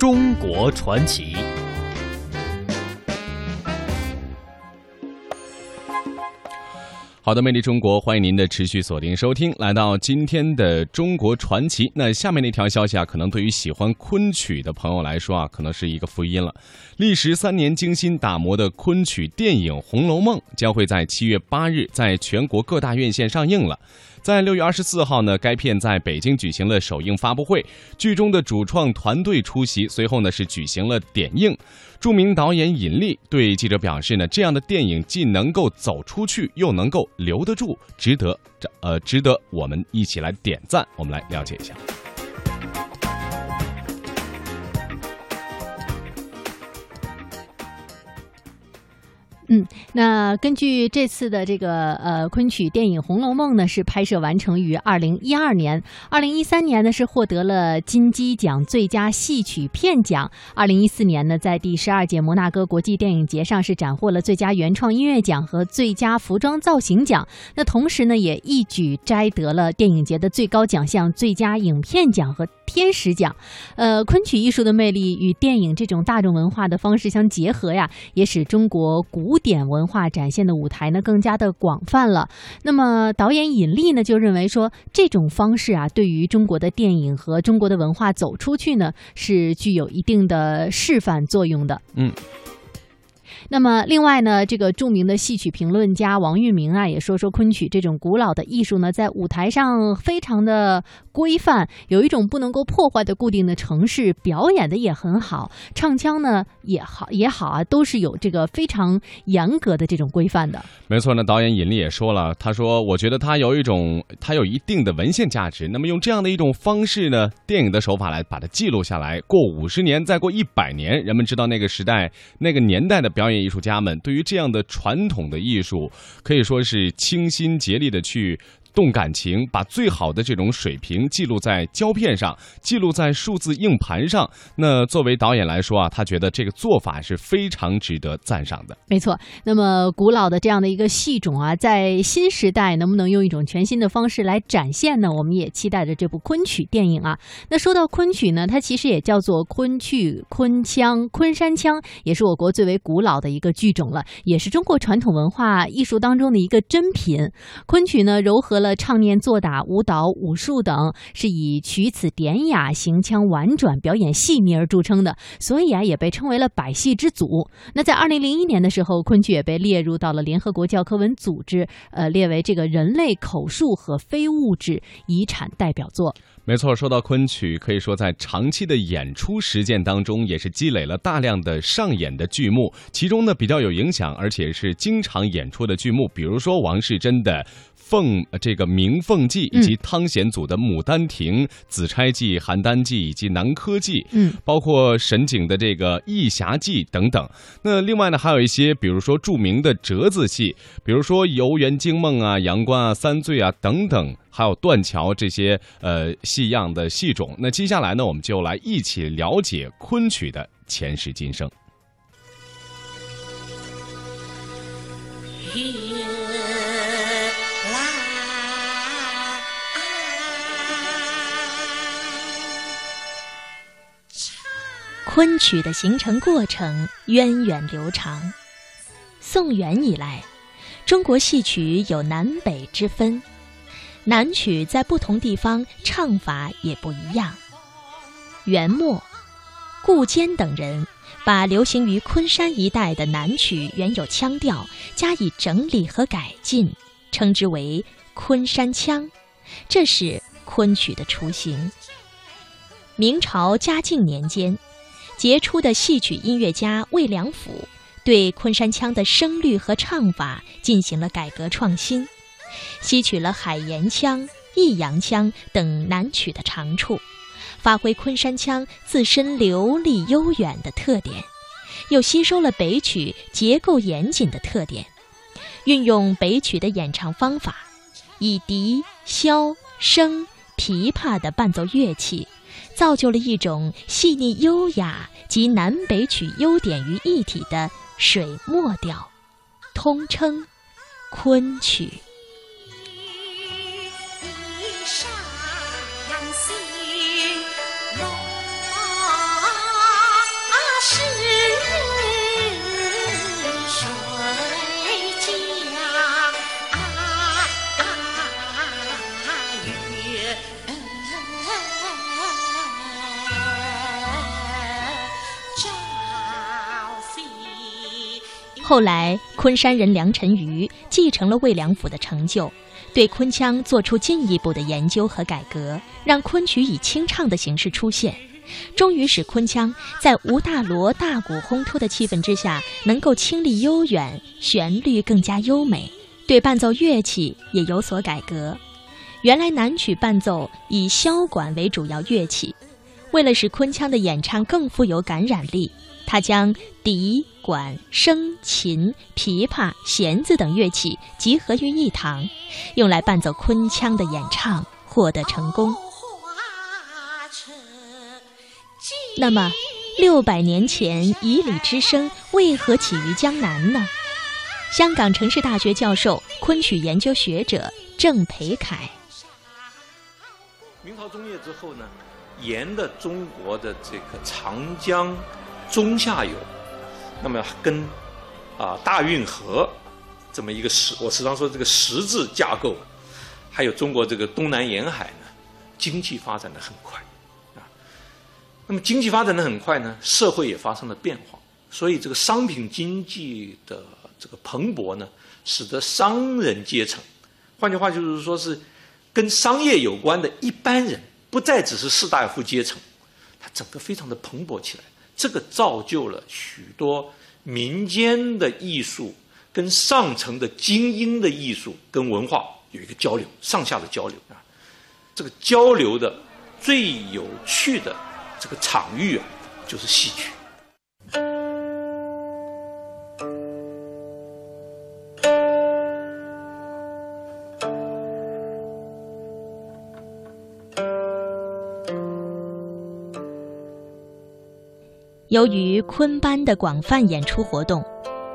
中国传奇。好的，魅力中国，欢迎您的持续锁定收听，来到今天的中国传奇。那下面那条消息啊，可能对于喜欢昆曲的朋友来说啊，可能是一个福音了。历时三年精心打磨的昆曲电影《红楼梦》将会在七月八日在全国各大院线上映了。在六月二十四号呢，该片在北京举行了首映发布会，剧中的主创团队出席，随后呢是举行了点映。著名导演尹力对记者表示呢，这样的电影既能够走出去，又能够留得住，值得这呃值得我们一起来点赞。我们来了解一下。嗯，那根据这次的这个呃昆曲电影《红楼梦》呢，是拍摄完成于二零一二年，二零一三年呢是获得了金鸡奖最佳戏曲片奖，二零一四年呢在第十二届摩纳哥国际电影节上是斩获了最佳原创音乐奖和最佳服装造型奖，那同时呢也一举摘得了电影节的最高奖项最佳影片奖和天使奖。呃，昆曲艺术的魅力与电影这种大众文化的方式相结合呀，也使中国古点文化展现的舞台呢更加的广泛了。那么导演尹力呢就认为说，这种方式啊，对于中国的电影和中国的文化走出去呢，是具有一定的示范作用的。嗯。那么，另外呢，这个著名的戏曲评论家王玉明啊，也说说昆曲这种古老的艺术呢，在舞台上非常的规范，有一种不能够破坏的固定的城市，表演的也很好，唱腔呢也好也好啊，都是有这个非常严格的这种规范的。没错呢，导演尹力也说了，他说：“我觉得它有一种，它有一定的文献价值。那么用这样的一种方式呢，电影的手法来把它记录下来，过五十年，再过一百年，人们知道那个时代、那个年代的表演。”艺术家们对于这样的传统的艺术，可以说是倾心竭力的去。动感情，把最好的这种水平记录在胶片上，记录在数字硬盘上。那作为导演来说啊，他觉得这个做法是非常值得赞赏的。没错，那么古老的这样的一个戏种啊，在新时代能不能用一种全新的方式来展现呢？我们也期待着这部昆曲电影啊。那说到昆曲呢，它其实也叫做昆曲、昆腔、昆山腔，也是我国最为古老的一个剧种了，也是中国传统文化艺术当中的一个珍品。昆曲呢，糅合。了唱念做打舞蹈武术等，是以曲此典雅、行腔婉转、表演细腻而著称的，所以啊，也被称为了百戏之祖。那在二零零一年的时候，昆曲也被列入到了联合国教科文组织，呃，列为这个人类口述和非物质遗产代表作。没错，说到昆曲，可以说在长期的演出实践当中，也是积累了大量的上演的剧目。其中呢，比较有影响，而且是经常演出的剧目，比如说王世贞的。凤这个《鸣凤记》，以及汤显祖的《牡丹亭》《紫钗记》《邯郸记》以及《南柯记》，嗯，包括沈景的这个《义侠记》等等。那另外呢，还有一些，比如说著名的折子戏，比如说《游园惊梦》啊、《阳关》啊、《三醉》啊等等，还有断桥这些呃戏样的戏种。那接下来呢，我们就来一起了解昆曲的前世今生。昆曲的形成过程源远流长。宋元以来，中国戏曲有南北之分，南曲在不同地方唱法也不一样。元末，顾坚等人把流行于昆山一带的南曲原有腔调加以整理和改进，称之为昆山腔，这是昆曲的雏形。明朝嘉靖年间。杰出的戏曲音乐家魏良辅对昆山腔的声律和唱法进行了改革创新，吸取了海盐腔、弋阳腔等南曲的长处，发挥昆山腔自身流利悠远的特点，又吸收了北曲结构严谨的特点，运用北曲的演唱方法，以笛、箫、笙、琵琶的伴奏乐器。造就了一种细腻优雅及南北曲优点于一体的水墨调，通称昆曲。后来，昆山人梁辰瑜继承了魏良辅的成就，对昆腔做出进一步的研究和改革，让昆曲以清唱的形式出现，终于使昆腔在吴大锣大鼓烘托的气氛之下，能够清丽悠远，旋律更加优美。对伴奏乐器也有所改革，原来南曲伴奏以箫管为主要乐器，为了使昆腔的演唱更富有感染力。他将笛、管、笙、琴、琵琶、弦子等乐器集合于一堂，用来伴奏昆腔的演唱，获得成功。那么，六百年前以礼之声为何起于江南呢？香港城市大学教授、昆曲研究学者郑培凯。明朝中叶之后呢，沿的中国的这个长江。中下游，那么跟啊大运河这么一个十，我时常说这个十字架构，还有中国这个东南沿海呢，经济发展的很快啊。那么经济发展的很快呢，社会也发生了变化，所以这个商品经济的这个蓬勃呢，使得商人阶层，换句话就是说是跟商业有关的一般人，不再只是士大夫阶层，它整个非常的蓬勃起来。这个造就了许多民间的艺术跟上层的精英的艺术跟文化有一个交流，上下的交流啊。这个交流的最有趣的这个场域啊，就是戏曲。由于昆班的广泛演出活动，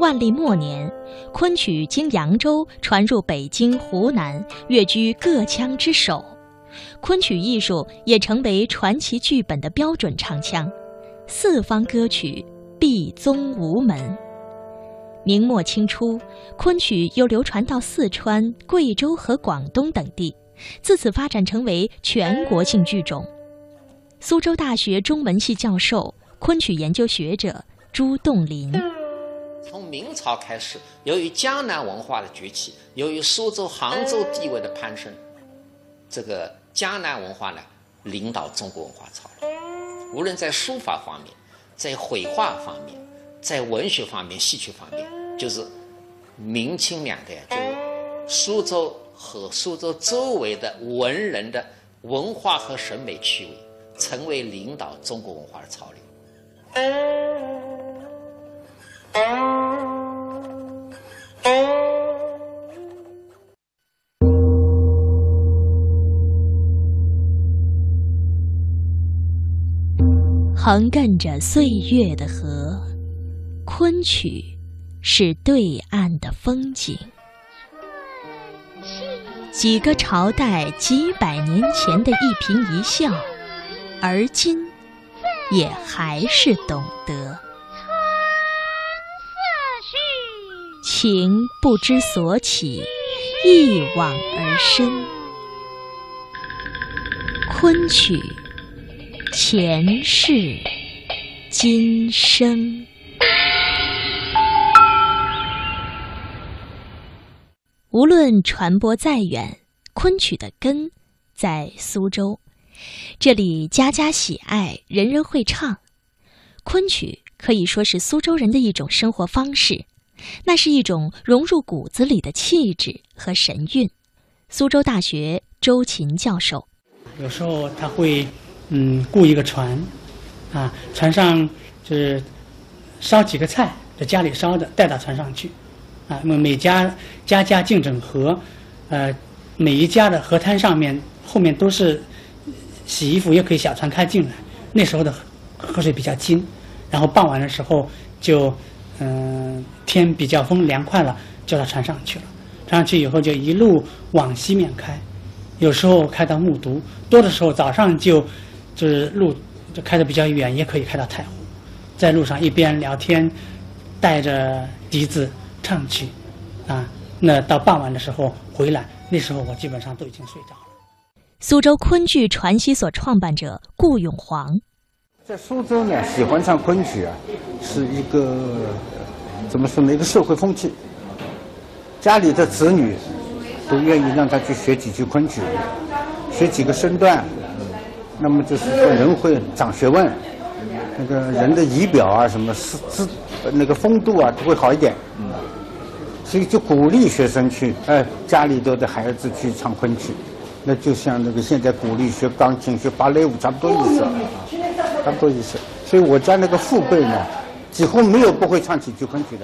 万历末年，昆曲经扬州传入北京、湖南，跃居各腔之首。昆曲艺术也成为传奇剧本的标准唱腔，四方歌曲必宗无门。明末清初，昆曲又流传到四川、贵州和广东等地，自此发展成为全国性剧种。苏州大学中文系教授。昆曲研究学者朱栋林，从明朝开始，由于江南文化的崛起，由于苏州、杭州地位的攀升，这个江南文化呢，领导中国文化潮流。无论在书法方面，在绘画方面，在文学方面、戏曲方面，就是明清两代，就是苏州和苏州周围的文人的文化和审美趣味，成为领导中国文化的潮流。横亘着岁月的河，昆曲是对岸的风景。几个朝代、几百年前的一颦一笑，而今。也还是懂得，情不知所起，一往而深。昆曲，前世今生。无论传播再远，昆曲的根在苏州。这里家家喜爱，人人会唱。昆曲可以说是苏州人的一种生活方式，那是一种融入骨子里的气质和神韵。苏州大学周琴教授，有时候他会嗯雇一个船，啊，船上就是烧几个菜，在家里烧的，带到船上去，啊，那么每家家家竞争河，呃，每一家的河滩上面后面都是。洗衣服也可以小船开进来，那时候的河水比较清，然后傍晚的时候就嗯天比较风凉快了，就到船上去了。船上去以后就一路往西面开，有时候开到木渎，多的时候早上就就是路就开的比较远，也可以开到太湖，在路上一边聊天，带着笛子唱曲，啊，那到傍晚的时候回来，那时候我基本上都已经睡着了。苏州昆剧传习所创办者顾永煌，在苏州呢，喜欢唱昆曲啊，是一个怎么说呢？一个社会风气，家里的子女都愿意让他去学几句昆曲，学几个身段，那么就是说人会长学问，那个人的仪表啊，什么是姿那个风度啊，都会好一点。所以就鼓励学生去，哎，家里头的孩子去唱昆曲，那就像那个现在鼓励学钢琴、学芭蕾舞差不多意思，差不多意思。所以我家那个父辈呢，几乎没有不会唱几句昆曲的。